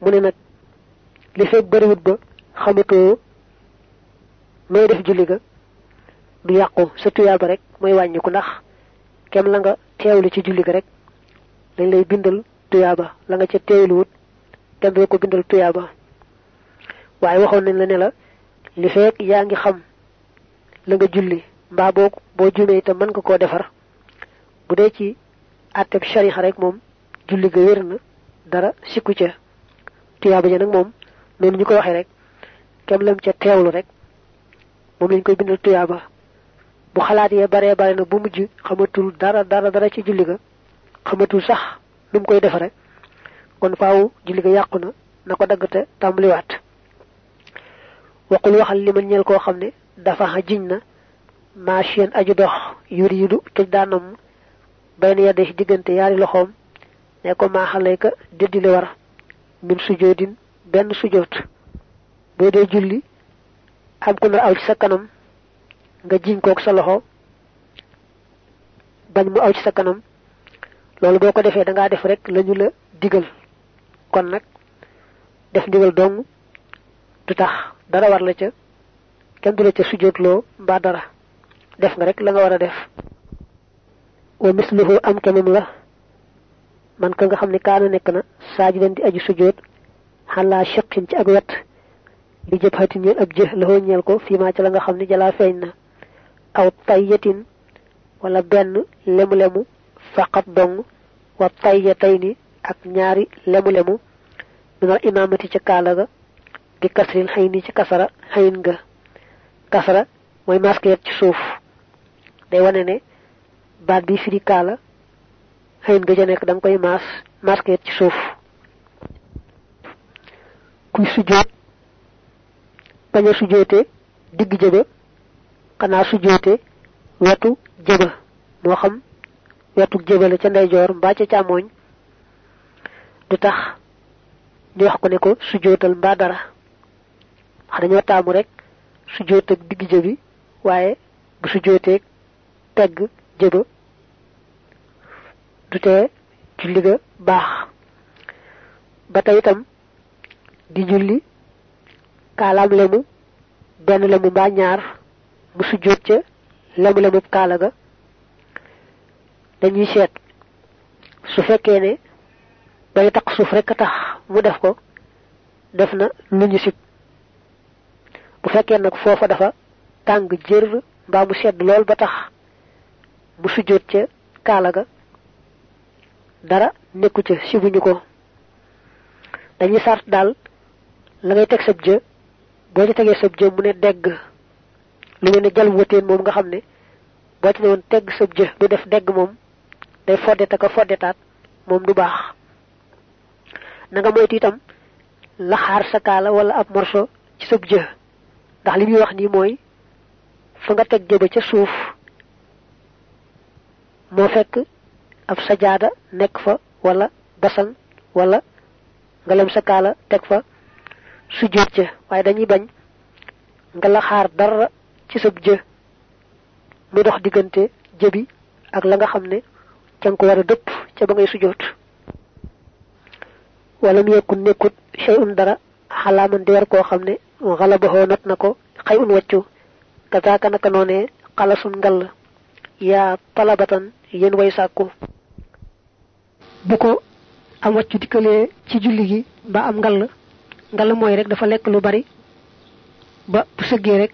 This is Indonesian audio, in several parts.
mu ne nag li fekk bariwut ba xamatoo nooy def julli ga du yàqu. Sa tuyaaba rek mooy wàññiku ndax kem la nga teewlu ci julli ga rek dañ lay bindal tuyaaba. La nga ca teewluwut kenn du ko bindal tuyaaba. Waaye waxoon nañ la ne la li fekk yaa ngi xam la nga julli mbaa boo boo jumee itam mën nga koo defar. Bu dee ci àtteb sharixa rek moom julli ga wér na dara sikku ca. tuyaaba ja nag moom noonu ñu ko waxee rek kem lam ca teewlu rek moom lañ koy bindal tuyaaba bu xalaat yee baree bare na bu mujj xamatul dara dara dara ci julli ga xamatul sax nu mu koy defare. Kon faaw julli ga yàqu na na ko dagg te waxal li man ñeel dafa jiñ na aju dox yuriidu tuj daanam bayna yadde ci diggante yaari ne ko min sujoodin benn sujoot. Boo dee julli am nar aw ci sa kanam nga jiñ kook sa loxo bañ mu aw ci sa kanam. Loolu boo ko defee da ngaa def rek lañu la digal. Kon nag def ndigal dong du tax dara war la ca kenn du la ca sujootloo mbaa dara. Def nga rek la nga war a def. Wa misluhu am kemam la man ka nga xam ne kaana nekk na saaji di aju sujoot xalaa shiqin ci ak wet li jëb xati ñeel ab jë la ñeel ko fii maa ci la nga xam ne jalaa na. Aw tayyatin wala benn lemu-lemu faqat dong wa tayyatayni ak ñaari lemu-lemu minal imaamati ca kaala ga bi kasril xëy ni ci kasara xëyin nga kasara mooy masque ci suuf. Day wane ne baat bi firi kaala xëyin nga ja nekk da nga koy maas masque yet ci suuf. Kuy sujjóot bañ a sujjóote digg jëba xanaa sujjóote wetu jëba moo xam wetu jëba la ca ndeyjoor mbaa ca càmmooñ du tax ñu wax ko ne ko sujjóotal mbaa dara. Wax dañoo taamu rek sujjóot ak digg jëbi waaye bu sujjóoteeg tegg jëba du tee julli ga baax. Ba di julli kaalaam lemu benn lemu mbaa ñaar mu sujjóot ca lemu lemu kaala ga. Dañuy seet su fekkee ne bay tax suuf rek tax mu def ko def na lu ñu bu fekkee nag foofa dafa tàng jër mbaa mu sedd lool ba tax mu sujjóot ca kaala ga dara nekku ca sibuñu ko. Dañuy sart daal la ngay teg sab jë boo ci tegee sab mu ne degg lu ne jal wëteen moom nga xam ne boo ci ne woon tegg sab jë du def degg moom day foddeta ka foddetaat moom du baax. Na nga moytu itam laxaar sa kaala wala ab morso ci sab ndax li muy wax nii mooy fa nga ca suuf moo fekk ab sajaada nekk fa wala basan wala nga lem sa kaala teg fa sujjóot ca. Waaye dañuy bañ nga la xaar dara ci sab jë. Mu dox diggante jëbi ak la nga xam ca nga ko war a dëpp ca ba ngay sujjóot. Wala mu yekkul nekkut xëy un dara xalaaman di war koo xam ne xala baxoo not na ko xëy un wàccu. Kazaaka naka noonee xalasun ngall yaa talabatan. Yéen way sàkku bu ko am wàccu dikkalee ci julli gi ba am ngall mooy rek dafa lekk lu bari ba bu sëggee rek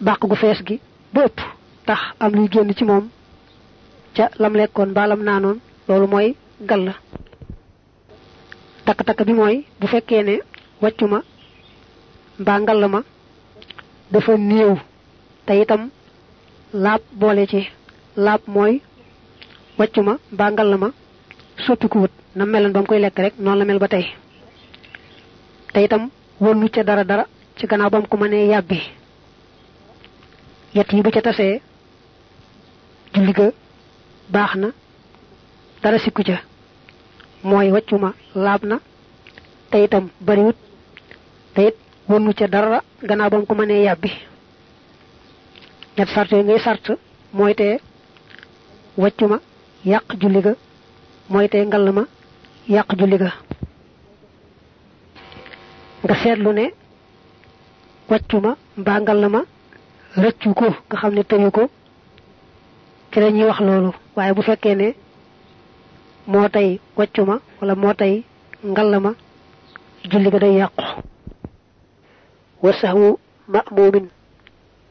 bàq gu fees gi ba tax am luy génn ci moom ca lam lekkoon ba lam naanoon loolu mooy gall takk-takk bi mooy bu fekkee ne wàccu ma ngall ma dafa itam laab boole ci laab mooy wàccu ma mbaa ngall ma soppiku wut na meloon ba koy lekk rek noonu la mel ba tey te itam wënnu ca dara dara ci gannaaw ba ko mënee yàbbi yet yi bu ca tasee julli ga baax na dara sikku ca mooy wàccu ma laab na te itam bariwut te it wënnu ca dara gannaaw ba ko mënee yàbbi ñett sart yooyu ngay sart mooy te wàccu ma yàq julli ga mooy te ngall ma yàq julli ga nga seetlu ne wàccuma mbaa ngal ma rëccu ko nga xam ne tëyu ko ci la ñuy wax loolu waaye bu fekkee ne moo tey wàccuma wala moo tey ngal ma julli ga day yàqu wa sahwu ma'mumin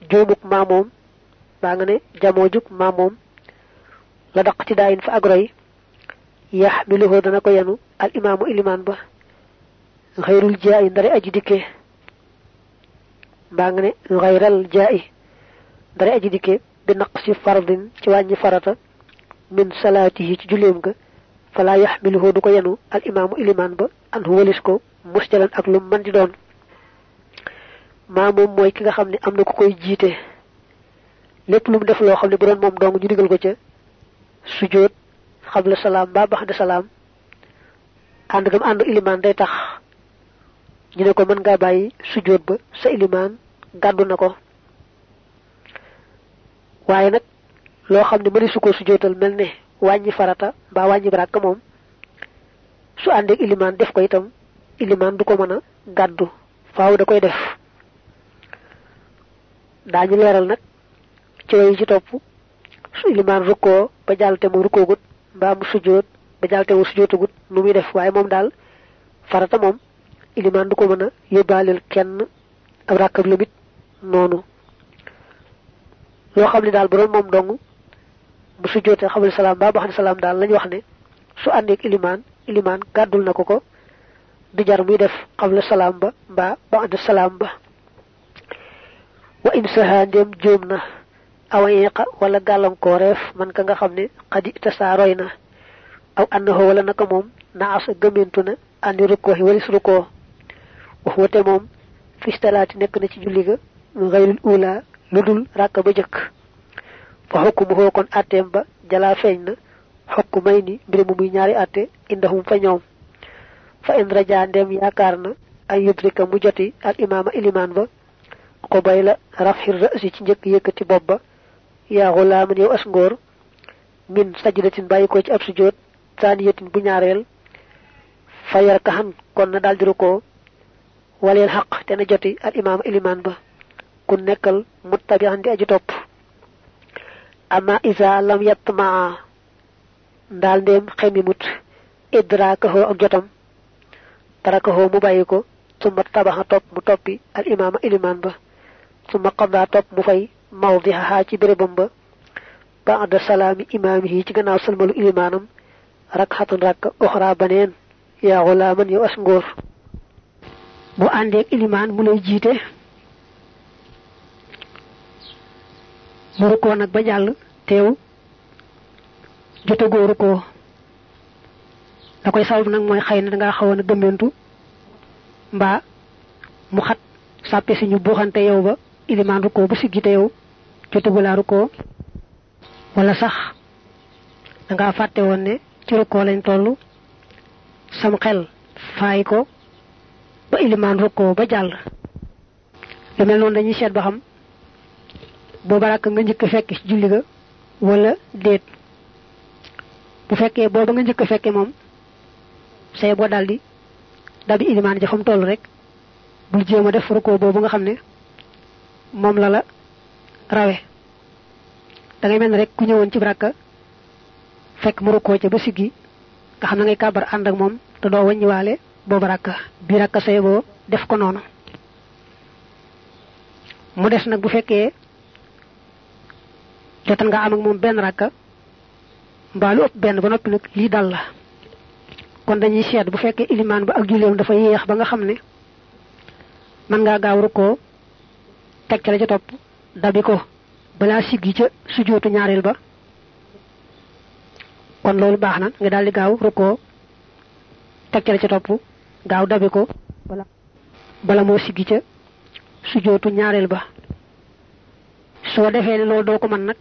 juumuk maamoom baa nga ne jamoo jug maamoom la daq ci daayin fa agroy yaxmiluhu dana ko yenu al imaamu ilimaan ba xayrul jaayi ndare aji dikke mbaa nga ne xayral jaayi ndare aji dikke bi naqsi fardin ci wàññi farata min salaatihi ci julleem ga fala yaxmiluhu du ko yenu al imaamu ilimaan ba an walis ko musjalan ak lu mën di doon. Maa moom mooy ki nga xam ne am na ku koy jiite. Lépp lu def loo xam ne bu dong ñu digal ko ca sujjóot xabla salaam ba baxda salaam ànd gam ànd ilimaan day tax ñu ne ko mën ngaa bàyyi sujjóot ba sa ilimaan gàddu na ko. Waaye nag loo xam su ko sujjóotal mel ne wàññi farata mbaa wàññi baraka moom su àndeek ilimaan def ko itam ilimaan du ko mën a gàddu faaw da koy def. Daañu leeral nag ci way ci topp su ilimaan rukkoo ba jàll te mu rukkoogut mbaa mu sujjóot ba jàll te mu sujjóotagut nu muy def moom daal farata moom ilimaan du ko mën a kenn ab ràkkab limit noonu. Loo xam ne daal bu dong bu sujjóotee xabal salaam mbaa baxdi salaam daal lañu wax ne su àndeek ilimaan ilimaan gàddul na ko ko du jar muy def xabla salaam ba mbaa baxda salaam ba. Wa in saha ndem jóom na awayeeqa wala gàllankooreef man ka nga xam ne xadi tasaa roy na aw annahu wala naka moom naasa gëmentu na andi rukkoo yi walis wate moom fistalaati nekk na ci julli ga xayrul ula lu dul ràkk ba jëkk fa xoo kon atteem ba jalaa feeñ na xokku may ni mbir mu muy ñaari atte indahum fa fa in raja ndem yaakaar na ay mu joti al imaama ilimaan ba ko rafxir rësi ci njëkk yëkkati bopp ba yaa xulaaman yow as ngóor min sajdatin bàyyi ko ci ab sujjóot saaniyatin bu ñaareel. Fa yar kaxan kon na daldi rukkoo. Waleel xaq te na joti al imaama ilimaan ba. Ku nekkal muttabi'an di aji topp. Ama isa lam yatt maa ndaal ndéem xemi mut. Idraakaxoo ak jotam. Tarakaxoo mu bàyyi ko. Summa tabaxa topp mu toppi al ilimaan ba. Summa qadaa topp mu fay mawdixahaa ci bérébam ba ba'da salaami imaamihi ci gannaaw salmalu ilimaanam rak xatan rakk oxra baneen yaa xulaaman yow as ngóor. Bu àndeek ilimaan mu lay jiite mu rukkoo nag ba jàll teew jotagoo rukkoo. La koy sabab nag mooy xëy na dangaa xawoon a gëmmentu mbaa mu xat sàppe si ñu buuxante yow ba ilimaan rukkoo ba siggi te yow jotagulaa rukkoo wala sax dangaa fàtte woon ne ci rukkoo lañ toll sam xel faay ko ba ilimaan rukkoo ba jàll lu mel noonu dañuy seet ba xam booba rakk nga njëkk fekke ci julli ga wala déet. Bu fekkee booba nga njëkk fekke moom say boo daldi dabi ilimaan ja fa mu toll rek bul jéem a def nga xam la la rawe da ngay mel rek ku ñëwoon ci rakka fekk mu rukkoo ca ba siggi nga xam ne ngay kàbbar ànd ak moom te doo wàññiwaale boobu rakka. Bii rakka say boo def ko noonu. Mu des nag bu fekkee jotal nga am ak moom benn rakka mbaa lu ëpp benn ba noppi nag lii dal la. Kon dañuy seet bu fekkee ilimaan ba ak julleem dafa yéex ba nga xam ne mën ngaa gaaw rukkoo teg ca la dabi ko balaa siggi ca sujootu ñaareel ba. kon loolu baax na nga daal di gaaw rukkoo teg ca la ca topp gaaw dabi ko bala bala moo siggi ca sujootu ñaareel ba. soo defee ne loolu doo ko mën nag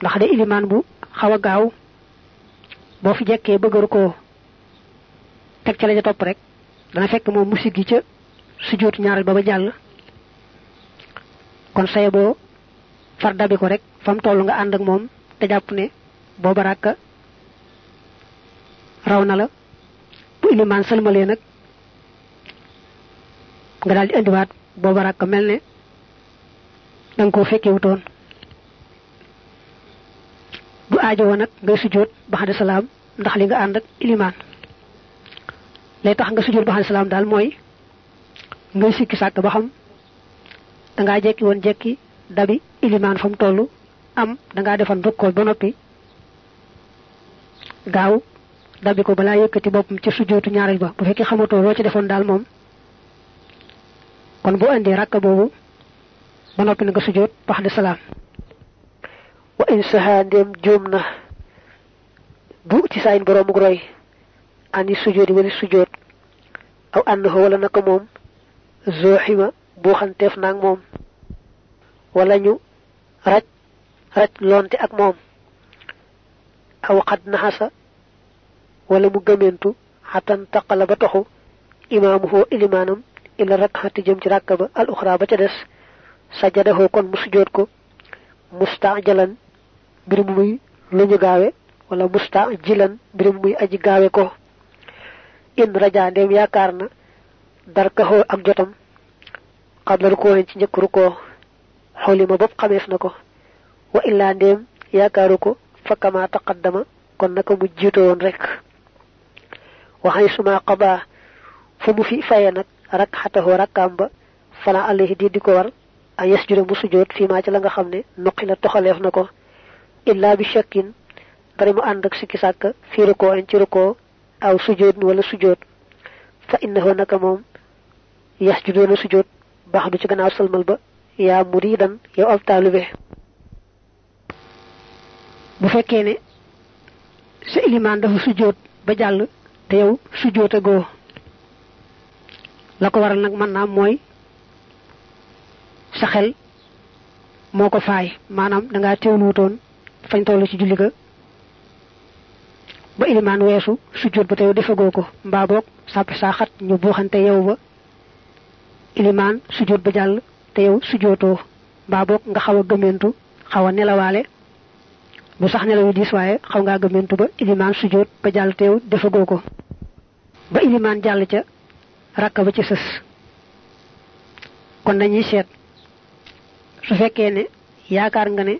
ndax de ilimaan bu xaw a gaaw boo fi jekkee bëgg rukkoo teg ca topp rek dana fekk moom mu siggi ca sujootu ñaareel ba ba jàll. Kon say boo far dabi ko rek fa mu toll nga ànd ak moom te jàpp ne booba ràkka raw na la. Bu iliman salmalé nak nga dal di andiwaat booba rakk mel ne dang ko fekke wutoon. Du aajo nak ngay sujjoot ba salam ndax li nga and ak iliman lay tax nga sujjoot ba salam dal moy ngay sikki sak ba xam da nga jekki won jekki dabi iliman fam tollu am da nga defan rukkol ba nopi gaaw dabi ko bala yëkkati boppam ci sujjootu ñaaral ba bu fekkee xamatoo loo ci defoon daal moom kon bu andi rakka boobu ba noppi nga sujjoot bax de salaam. Wa in saha ndem juum na bu ci saayin boroomu roy ani sujjooti wali sujjoot aw wala naka moom zoxima buuxanteef naag moom wala ñu raj raj lonte ak moom aw qad nahasa wala mu gëmentu hatan taqala ba taxu imamuhu ilimanam ila rak'ati jëm ci rakka ba al ukhra ba ca dess sajadahu kon mu ko mustajalan bir muy luñu gaawé wala mustajilan muy aji ko. In raja ndem yaakar na darkaho ak jotam qabla ko ci ñëk ruko xolima bopp xameef na ko wa illa ndem yaakaaru ko fa kama taqaddama kon naka mu jiito woon rek waxay suma qada fu mu fi faye nag rak xatahu rakkaam ba fala alayhi di di ko war a yasjuda mu sujjoot fi ma ci la nga xam ne nuqi la toxaleef na ko illa bi shakkin bari mu ànd ak sikki sàkk fi ruko en ci ruko aw sujjoot wala sujjoot fa innahu naka moom yasjudoona sujjoot baax du ci gannaaw salmal ba yaa muridan yow ab taalube bu fekkee ne sa ilimaan dafa sujjoot ba jàll te yow sujjoote goo la ko waral nag mën naa mooy sa xel moo ko faay. Maanaam da ngaa teewlu wutoon fañ toll ci julli ga ba ilimaan weesu sujjoot ba te yow defagoo ko. Mbaa boog sàppi saa xat ñu buuxante yow ba ilimaan sujjoot ba jàll te yow sujjootoo mbaa boog nga xaw a gëmentu xaw a nelawaale. Bu sax nelaw diis xaw ba ilimaan sujjoot ba jàll te yow ba ilimaan jàll ca rakka ba ci sës. Kon dañuy seet su fekkee ne nga ne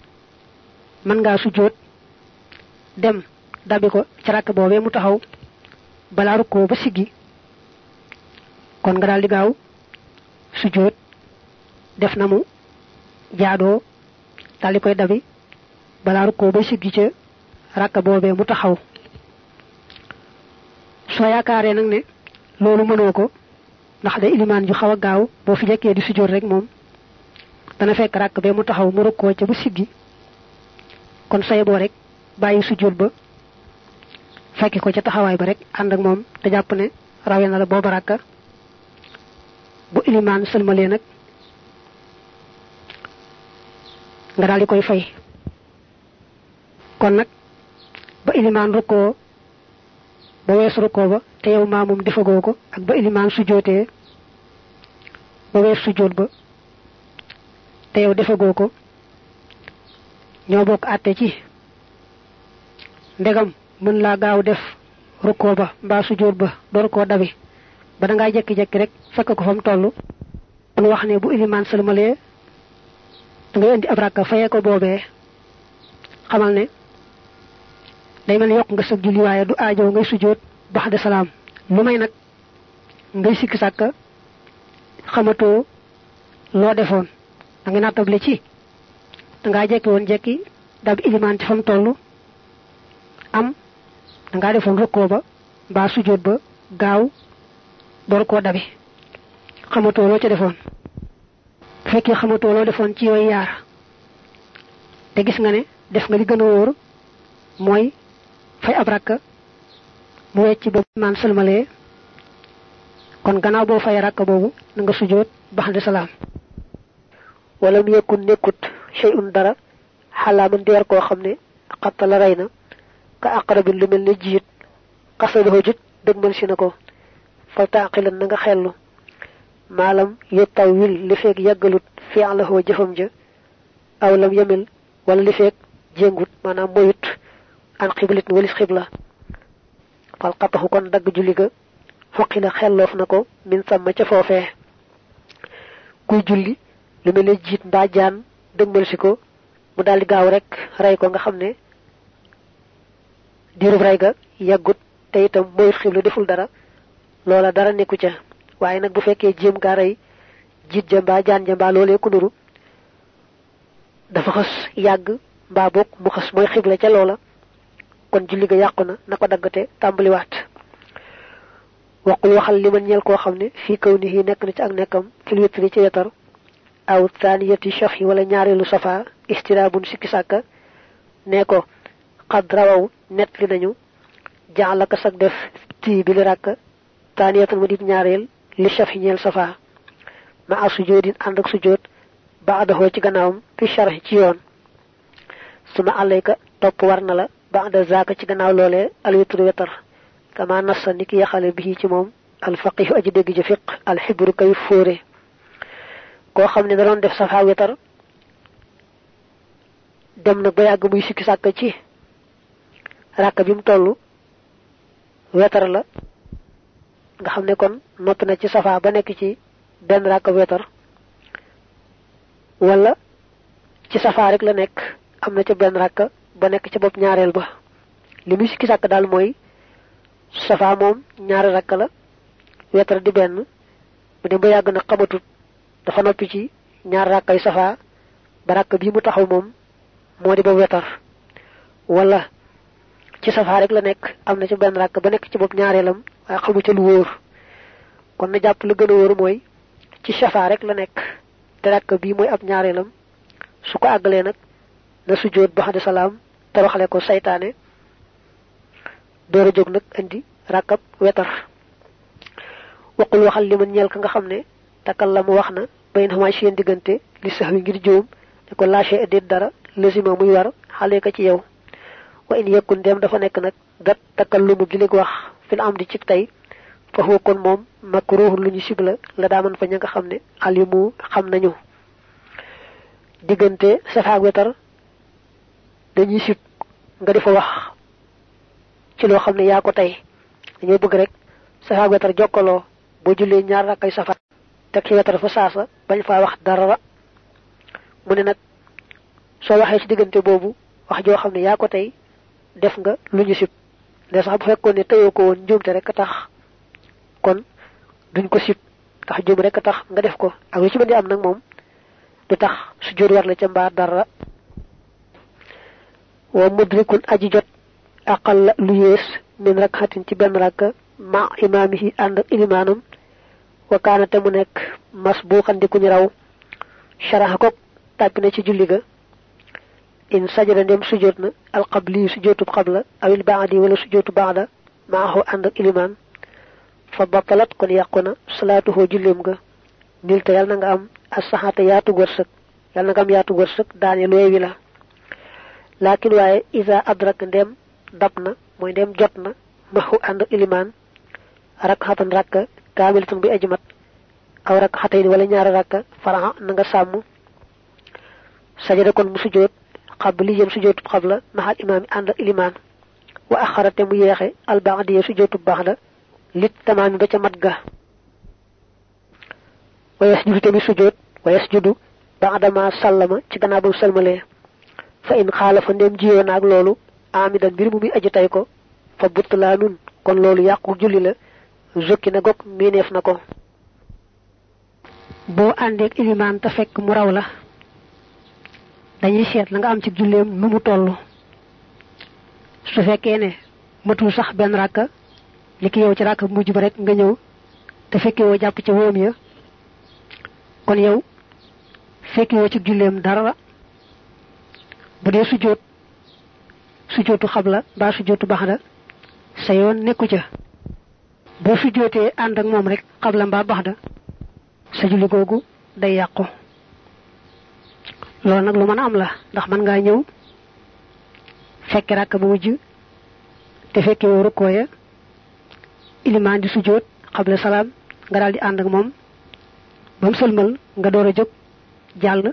dem dabi ko ci rakk boobee mu taxaw balaa rukkoo ba kon nga di gaaw sujjoot def na mu jaadoo koy dabi balaa rukkoo ba siggi ca. Rakka boobee mu taxaw. Soo yaakaaree nag ne loolu mënoo ko ndax day ilimaan ju xaw a gaaw boo fi jekkee di sujjoot rek moom dana fekk rakk bee mu taxaw mu rukkoo ca bu siggi kon say boo rek bàyyi sujjoot ba fekki ko ca taxawaay ba rek ànd ak moom te jàpp ne rawe na la booba rakka bu ilimaan sëlmalee nag nga daal di koy fay. Kon nag ba ilimaan rukkoo ba wees rukkoo ba te yow maamum defagoo ak ba ilimaan sujjootee ba wees sujjoot ba te yow defagoo ko ñoo bokk àtte ci ndegam mën laa gaaw def ba mbaa sujjoot ba door koo dabi ba da ngaa jekki-jekki rek fekk ko fa mu toll kon wax ne bu ilimaan sëlmalee da ngay indi ab rakka fayee ko boobee. Xamal ne day mel yokk nga sa julli waaye du aajow ngay sujjoot bax de salaam. Lu may nag ngay sikki sàkka xamatoo loo defoon. Da nga nattable ci da ngaa jekki woon jekki dab ilimaan ci fa mu toll am da ngaa defoon rukkoo ba mbaa sujjoot ba gaaw door koo dabi. Xamatoo loo ca defoon? Fekkee xamatoo loo defoon ci yooyu yaar te gis nga ne def nga li gën a wóor fay ab mu wecc ba maan sëlmalee kon gannaaw boo fay rakka boobu na nga sujjoot bax de salaam. Wala mu yekkun nekkut shay'un dara xalaaman di ka aqrabin lu mel ne jiit xasadoo jut dëgmal si na ko fa taaqilan na nga xellu maalam yettaw wil li feeg yàggalut fi'lahu jëfam ja aw lam yamil wala li feeg jéngut maanaam moyut an xiblit walis xibla fal qatahu kon dag julli ga xoqila xelloof na ko min sama ca foofee kuy julli lu mel ne jiit mbaa jaan dëgmal si ko mu daldi gaaw rek rey ko nga xam ne diirub rey ga yàggut te itam moyut xiblu deful dara loola dara nekku ca. Waaye nag bu fekkee jéem gaa rey jiit ja mbaa jaan ja mbaa loolee ku nuru dafa xës yàgg mbaa bokk mu xës mooy xibla ca loola. Kon julli ga yàqu na na ko daggate tàmbaliwaat. Waqul waxal li man ñeel koo xam ne fii kaw ni nekk na ci ak nekkam fil witri ci wetar aw taaniyati shafi wala ñaareelu safa istiraabun sikki sàkka ne ko xad rawaw net li nañu jaxlaka sag def tii bi li taaniyatan mu dib ñaareel li shafi ñeel safa. Ma a sujoodin ànd ak sujood ba adaxoo ci gannaawam fi sharhi ci yoon. Suma alayka topp war na la ba ada zaaka ci gannaaw loolee alwitru wetar. Kama nassa ni ki yaxale bi ci moom alfaqihu aji dégg ji fiq alxibru kay fóore. Koo xam ne da doon def safa wetar dem na ba yàgg muy sikki sàkk ci ràkk bi mu toll wetar la nga xam kon noppi na ci safa ba nekk ci benn ràkk wetar wala ci safa rek la nekk am na ca benn ràkk ba nekk ca bopp ñaareel ba. Li muy sikki sàkk daal mooy safa moom ñaari rakk la wetar di benn mu dem ba yàgg na xamatut dafa noppi ci ñaar rakkay safa ba rakk bii mu taxaw moom moo ba wetar. Wala ci safa rek la nekk am na ci benn rakk ba nekk ci bopp ñaareelam waaye xamu ca lu wóor. Kon na jàpp lu gën a wóor mooy ci safa rek la nekk. Te rakk bii mooy ab ñaareelam. Su ko àggalee nag na sujjóot ba xade salaam toroxale ko saytaane door a jóg nag indi rakkab wetar. Waqul waxal li man ñeel ka nga xam ne takkal la mu wax na bay na ci seen diggante li sax wi ngir ne ko lâché dara lésima muy war xale ka ci yow. Wa in yekkun dem dafa nekk nag gilig wax fil am di ci tey fa huwa kon moom makruhun lu ñu sibla la daaman fa ña nga xam ne alimu xam nañu. Diggante safaak wetar dañuy sib nga di fa wax ci loo xam ne yaa ko tey dañoo bëgg rek safaak wetar jokkaloo boo jullee ñaar rakkay safar teg ci wetar fa saasa bañ faa wax dara mu ne nag soo waxee ci diggante boobu wax joo xam ne yaa ko tey def nga lu ñu sib de sax bu fekkoon ne teyoo ko rek tax. Kon duñ ko sib ndax juum rek tax nga def ko. Ak lu ci mën di am nag moom du tax su jot war la ca mbaa dara. Wa mudrikun aji jot aqal lu yées min rakxatin ci benn rakka ma imaamihi ànd ak ilimaanam. Wa kaana te mu nekk mas bu xandiku ñu raw. Sharaxa ko na ci julli ga in sajada ndem sujjóot na alqabli sujjóotub xabla awil baadi wala sujjóotu baada maaxu ànd ak ilimaan fa batalat kon yàqu na salaatuhoo julleem ga nil te na nga am yàlla na nga am yaatug wërsëg daane looy wi la laakin waaye isa adrak ndem dab na mooy ndem jot na maxu ànd ak ilimaan rakxatan rakka kaamilatan bi aji mat aw rakxatayni wala ñaari rakka faraxa na nga sàmm sajada kon sujjóotub xabla maxal imaam yi ànd ak ilimaan wa axarate mu yeexe albaadiya sujjóotub baxda lit tamaami ba ca wa yasjudu tamit sujjóot wa yasjudu baadama sallama ci gannaaw salmalee. Fa in xaalafa ndem jiyoo naag loolu amidan mbir mu muy aji tay ko fa butlaanun kon loolu yàqu julli la zukki na gog miineef na ko. Boo àndeek ilimaan te fekk mu dañuy seet la nga am ci julleem nu mu toll. Su fekkee ne matul sax benn ràkka li ki yow ci ràkka bu mujj ba rek nga ñëw te fekkee woo jàpp ca wóom ya kon yow fekkee woo ci julleem dara bu dee sujjóot sujjóotu xabla mbaa sujjóotu baxda sa yoon nekku ca. Boo sujjóotee ànd ak moom rek xabla mbaa baxda sa julli googu day yàqu loolu nag lu mën am la ndax mën ngaa ñëw fekke ràkk bu mujj te fekke woo rukkoo ya di sujjóot xabla salaam nga daal di ànd ak moom ba mu sëlmal nga door a jóg jàll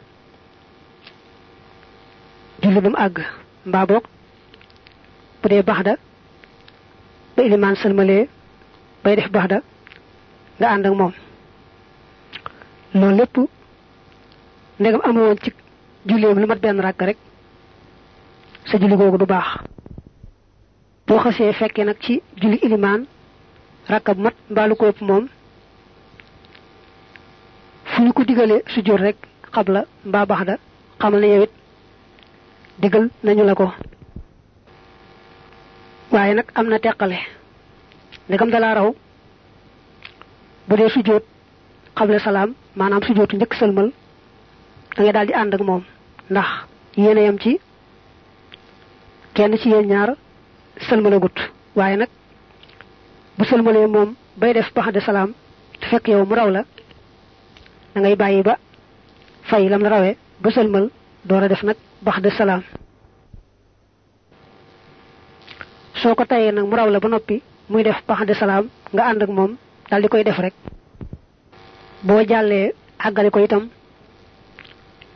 julli ba mu àgg mbaa boog bu dee baxda ba ilimaan sëlmalee bay def baxda nga ànd ak loolu lépp ndegam ci julleem lu mat benn rakk rek sa julli googu du baax. Boo xasee fekkee nag ci julli ilimaan rakka bu mat mbaalu ko ëpp moom fu ñu ko digalee sujjóot rek xabla mbaa baax da xamal ne yow it digal nañu la ko. Waaye nag am na teqale. Ndegam dalaa raw bu dee sujjóot xable salaam maanaam sujjóotu njëkk sëlmal da ngay daal di ànd ak moom. Ndax yéene yam ci kenn ci yéen ñaar sëlmalagut. Waaye nag bu sëlmalee moom bay def bax de salaam te fekk yow mu raw la da ngay bàyyi ba fay lam la rawee ba sëlmal door a def nag bax de salaam. Ko mu raw la ba noppi muy def bax de salaam nga ànd ak di koy def rek. Jàllee àggale ko itam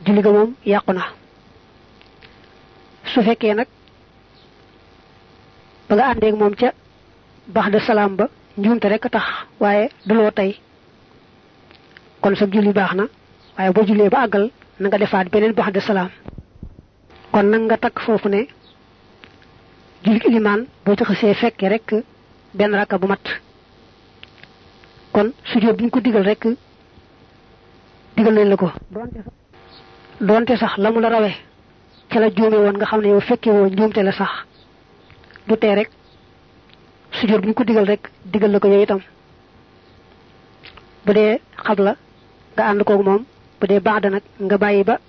julli ga moom yàqu na. Su fekkee nag ba nga àndeeg moom ca bax de salaam ba njuumte rek tax waaye duloo tey. Kon sa julli baax na waaye boo jullee ba àggal na nga defaat beneen bax de salaam. Kon nag nga takk foofu ne julli ilimaan boo fekkee rek benn rakka bu mat. Kon sujjóot ko digal rek digal nañ la doonte sax la mu la rawee ca la juume woon nga xam ne yow fekke woo njuumte la sax. Du tee rek bi ñu ko digal rek digal la ko yow itam. Bu dee xabla nga ànd koog moom bu dee baax da nag nga bàyyi ba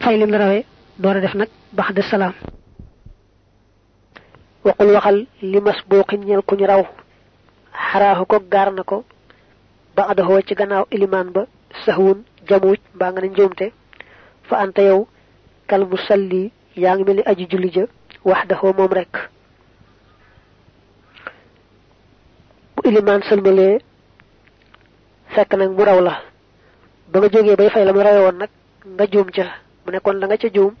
fay lim la rawee door a def nag baax de salaam. Waxul waxal li mas booxin ñel ku ñu raw xaraaxu ko gaar na ko ba adahoo ci gannaaw ilimaan ba saxwun jamuuj mbaa nga ne njuumte fa anta yow kal musalli yaa ngi mel ni aji julli ja moom rek bu ilimaan sëlmalee fekk nag mu raw la. Ba nga jógee bay fay la mu rawe woon nag nga juum ca. Mu ne kon la nga ca juum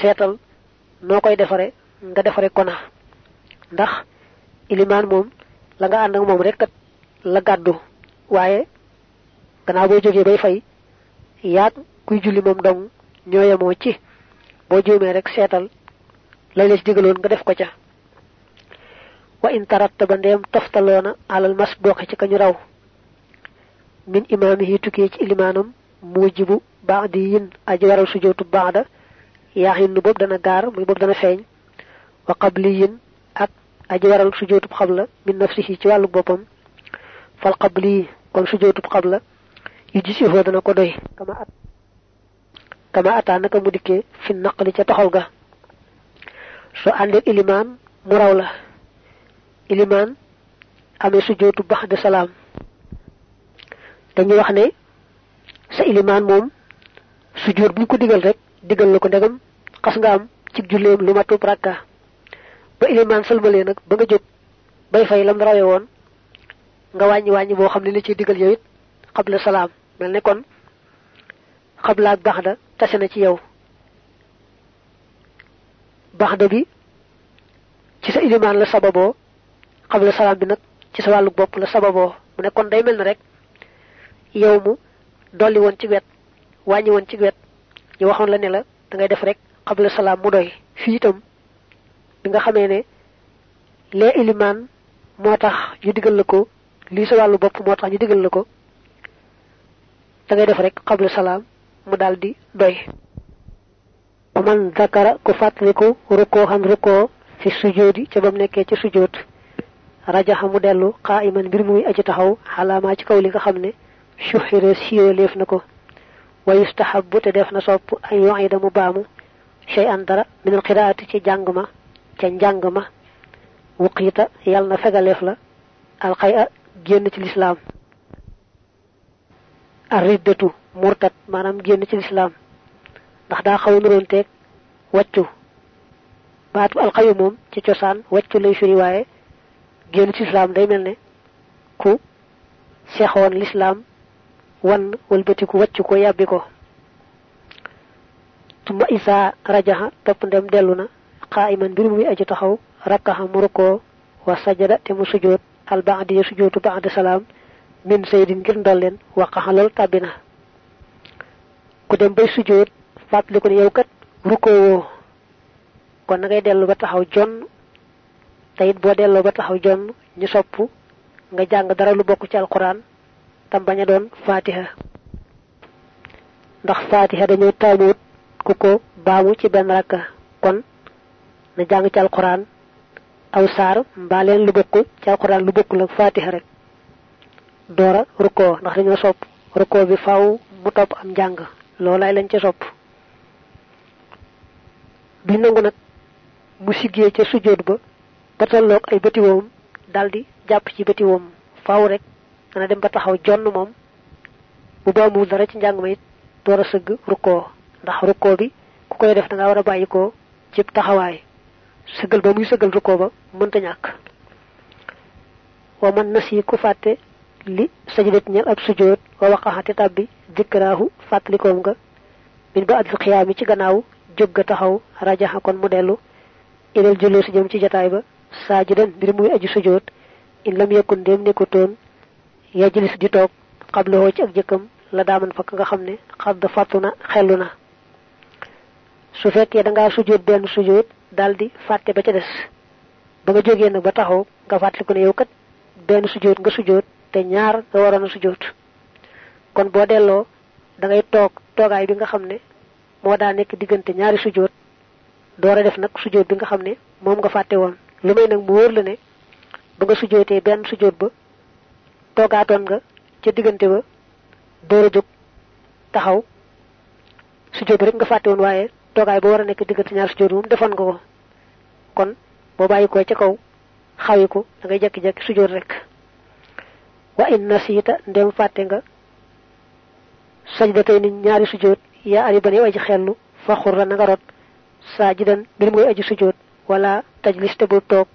seetal noo koy defare nga defare kona. Ndax ilimaan moom la nga ànd ak moom rek la gàddu. Waaye gannaaw boo jógee bay fay yaag kuy julli moom dong ñoo yemoo ci. Boo juumee rek seetal lay la ci digaloon nga def ko ca. Wa in tarattaba ndeem toftaloona alal mas bokk ci kañu raw. Min imaamihi tukkee ci ilimaanam mujibu baadi yin aji waral sujootu baada. Yaaxin nu boobu dana gaar muy boobu dana feeñ. Wa qabli yin ak aji waral sujootu xabla min nafsihi ci wàllu boppam. Fal qabli kon sujootu xabla yu gis ifoo dana ko doy. Kama at kama ataa naka mu fi naqli ca toxal ga. Soo àndee ilimaan mu raw la. Ilimaan amee sujootu bax de salaam. Dañuy wax ne sa ilimaan moom sujoot bu ko digal rek digal la ndegam xas nga am ci lu matub rakka. Ba ilimaan sëlmalee nag ba nga jóg bay fay lam rawe woon nga wàññi wàññi boo xam ne li ci digal yow it xabla salaam. Mel ne kon xabla ak baxda ci yow. Baxda bi ci sa ilimaan la sababoo. Xabla salaam bi nag ci sa wàllu bopp la sababoo. Mu ne kon day mel ne rek yow mu dolli woon ci wet wàññi woon ci wet. Ñu waxoon la ne la da ngay def rek xabla salaam mu doy. Fii itam bi nga xamee ne lee ilimaan moo tax ñu digal la ko lii sa wàllu bopp moo tax ñu digal la ko da ngay def rek xabla salaam mu daal di doy man zakara ku fàttaliku rukkoo xam rukkoo fi sujoodi ca bam nekkee ci sujoot rajaxa mu dellu xaa iman mbir muy aji taxaw xalaamaa ci kaw li nga xam ne siiwe leef na ko. Wa yustahabu te def sopp ay yoxida mu baamu shay an minal xiraati ci jàng ma ca njàng ma. Fegaleef la. Alxay a génn ci ar riddatu murtat maanaam génn ci lislaam. Ndax daa xaw nuroon teeg wàccu. Baatu alxayu moom ci cosaan wàccu lay firi waaye génn ci lislaam day mel ne ku seexoon lislaam wan walbatiku wàccu ko yàbbi ko. Tuma isaa rajaxa topp ndem dellu na xaa iman mbir muy aji taxaw rakkaha mu rukkoo wa sajada te mu sujjoot al baadi sujjootu baada salaam min saydin ngir ndolleen waqaxa lool tàbbina ku dem bay sujjoot fàttali ko ne yow kat rukkoo woo. Kon na ngay dellu ba taxaw jonn. Te it boo delloo ba taxaw jonn ñu sopp nga jàng dara lu bokk ci alquran tam bañ a doon fatiha ndax fatiha taamuut ku baamu ci benn rakka. Kon na jàng ci alquran aw saar mbaa leen lu bokk ci alquran lu bokkul ak fatiha rek doora rukkoo ndax dañoo sopp rukkoo bi faaw mu topp am njàng. Loolaay lañ ca sopp. Bi nangu nag mu ca sujjóot ba tolloog ay bëtiwoom daldi jàpp ci bëtiwoom faaw rek dana dem ba taxaw jonn moom. Bu baamul dara ci njàng ma it door a sëgg rukkoo. Ndax rukkoo bi ku koy def da nga war a bàyyi ko ci taxawaay. Sëggal ba muy sëggal rukkoo ba mënta ñàkk. Wa man nasi ku fàtte li sajudat ñel ab sujjóot wa waqaxate tàbbi dikraahu fàttalikoom nga. Min ba adil xiyaam yi ci gannaaw jóg ga taxaw rajaxa kon mu dellu. Ilal juloo si jëm ci jotaay ba saajidan mbir muy aju sujjóot in lam yakun ndéem nekkutoon yajlis di xabloo ci ak la nga xam ne xadd fàttu na xellu na. Su fekkee da ngaa sujjóot daldi fàtte ba ca des. Ba nga jógee nag ba taxaw nga ne yow kat nga te ñaar nga waroon a sujjóot. Kon boo delloo da ngay toog toogaay bi nga xam ne moo daa nekk diggante ñaari sujjóot door a def nag sujjóot bi nga xam ne moom nga fàtte woon. Lu may nag mu wóor la ne ba nga sujjóotee benn sujjóot ba toogaatoon nga ca diggante ba door a jóg taxaw. Sujjóot ba rek nga fàtte woon waaye toogaay ba war a nekk diggante ñaari sujjóot moom defoon nga ko. Kon boo bàyyi ko ca kaw xawi ko da ngay jekki-jekki sujjóot rek wa in nasiita ndem fàtte nga. Sajdatay ni ñaari sujjóot yaa ari ba ne aji xellu fa na nga rot. Mooy aji wala tajlis te bul toog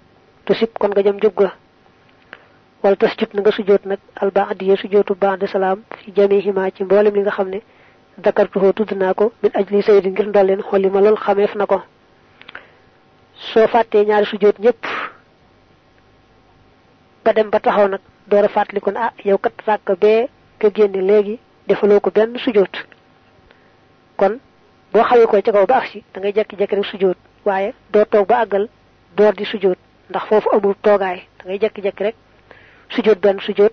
tu sib kon nga jëm jóg ga. Wala tas jut na nga sujjóot nag albaadiya sujjóotu ba'da salaam fi jamihima ci mboolem li nga xam ne dakartuhoo tudd naa ko ajli saydi ngir ndolleen xolli ma lool xameef na ko. Soo fàttee ñaari ba dem ba taxaw nag door a fàttali ko ne ah yow kat ràkk bee nga génne léegi defaloo ko sujjóot. Kon boo xawee ko ca kaw ba agsi da ngay jekki-jekki rek sujjóot. Waaye doo toog ba àggal door di sujjóot. Ndax foofu amul toogaay. Da ngay jekki-jekki rek sujjóot benn sujjóot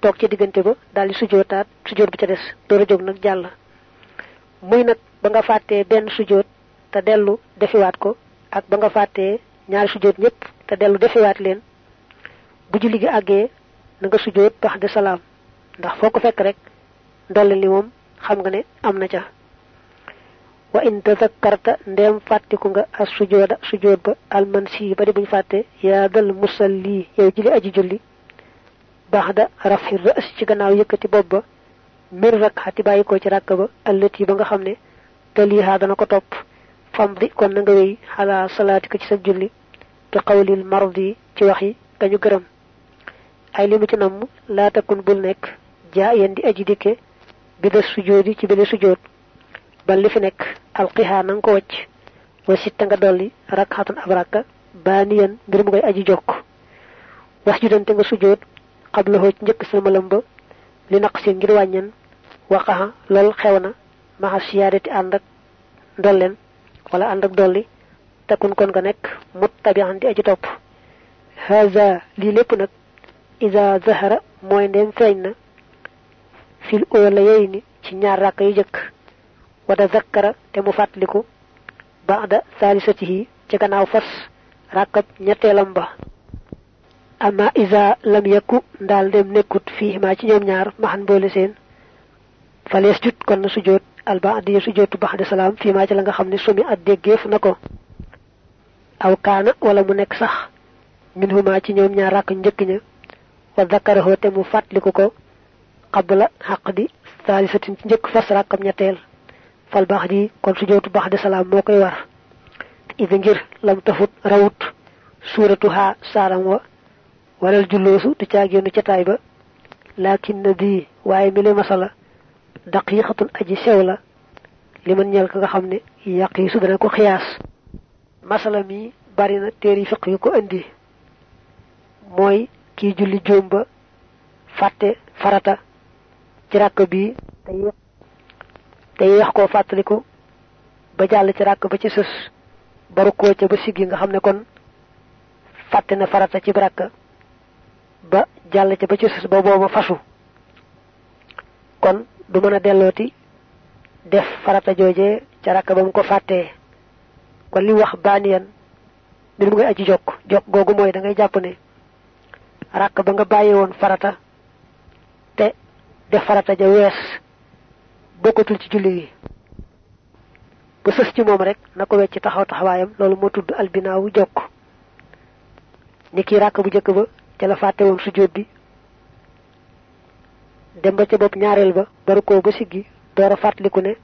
toog ci diggante ba daal di sujjóotaat sujjóot bi ca des door a jóg nag jàll. Muy nag ba nga fàttee benn sujjóot te dellu defiwaat ko ak ba nga fàttee ñaari sujjóot ñëpp te dellu defiwaat leen. Bu julli gi na nga sujjóot bax de salaam. Ndax foo ko fekk rek ndolle li moom xam nga ne am na ca. Wa in tazakkarta ndeem fàttiku nga as sujooda sujood ba almansi ba di buñ fàtte yaa dal musalli yow jili aji julli baxda rafi rës ci gannaaw yëkkati bopp ba mir rakxati bàyyi ko ci ràkk ba allati ba nga xam ne taliha dana ko topp. Fam di kon na nga wéy xalaa salaati ci sa julli bi mardi ci wax yi gañu gërëm ay li mu ci namm laa takun bul nekk jaa yen di aji dikke bi da sujoodi ci bile sujood ba li fi nekk alqiha na nga ko wacc wa sitta nga dolli rakxatan ab rakka baaniyan mbir mu koy aji jokk. Wax judante nga sujood xablahoo ci njëkk salmalam ba li naq si ngir wàññen waqaxa lool xew na maxa siyaadati ànd ak ndolleen wala ànd ak dolli takun kon nga nekk mut tabian di aji topp. Haza lii lépp nag ida zahara mooy ndem feeñ na fil oola yey ni ci ñaar ràkk yu jëkk wada zakkara te mu fàttaliku baada saalisatihi ci gannaaw fas ràkkab ñetteelam ba. Ama isa lam yakku ndaal dem nekkut fii ma ci ñoom ñaar maxan boole seen. Falees jut kon na sujoot alba addiya sujootu baxde salaam ma ci la nga sumi at déggeef na ko. Aw kaana wala mu nekk sax min huma ci ñoom ñaar wa zakkarahu te mu fàttaliku ko qabla xaq di saalisatin ci njëkk fas ràkkam ñetteel fal baax di kon sujootu baax de salaam moo koy war ida ngir lam tafut rawut suuratuha saaram wa waral julloosu du caagéenu cataay ba laakin na di waaye mi le masala daqiqatun aji sew la li man ñeel ka nga xam ne yaqiisu dana ko xiyaas masala mi bari na téere fiq ko indi mooy kii julli juum ba fàtte farata ci ràkk bi te yeex koo fàttaliku ba jàll ci ba ci sës baru koo ba siggi nga xam ne kon fàtte na farata ci ràkk ba jàll ca ba ci sës ba fasu. Kon du mën a dellooti def farata jooje ca ràkk ba mu ko fàttee. Kon li wax baaniyan mbir aji jokk jokk googu mooy da ngay jàpp ne ràkk ba nga woon farata te def farata ja wees bokkatul ci julli gi. Bu sës ci moom rek na ko wecc taxaw taxawaayam loolu moo tudd albinaawu jokk. Ni kii bu njëkk ba ca la woon sujjóot bi. Dem ba ca bopp ñaareel ba baru koo ba siggi door a fàttaliku ne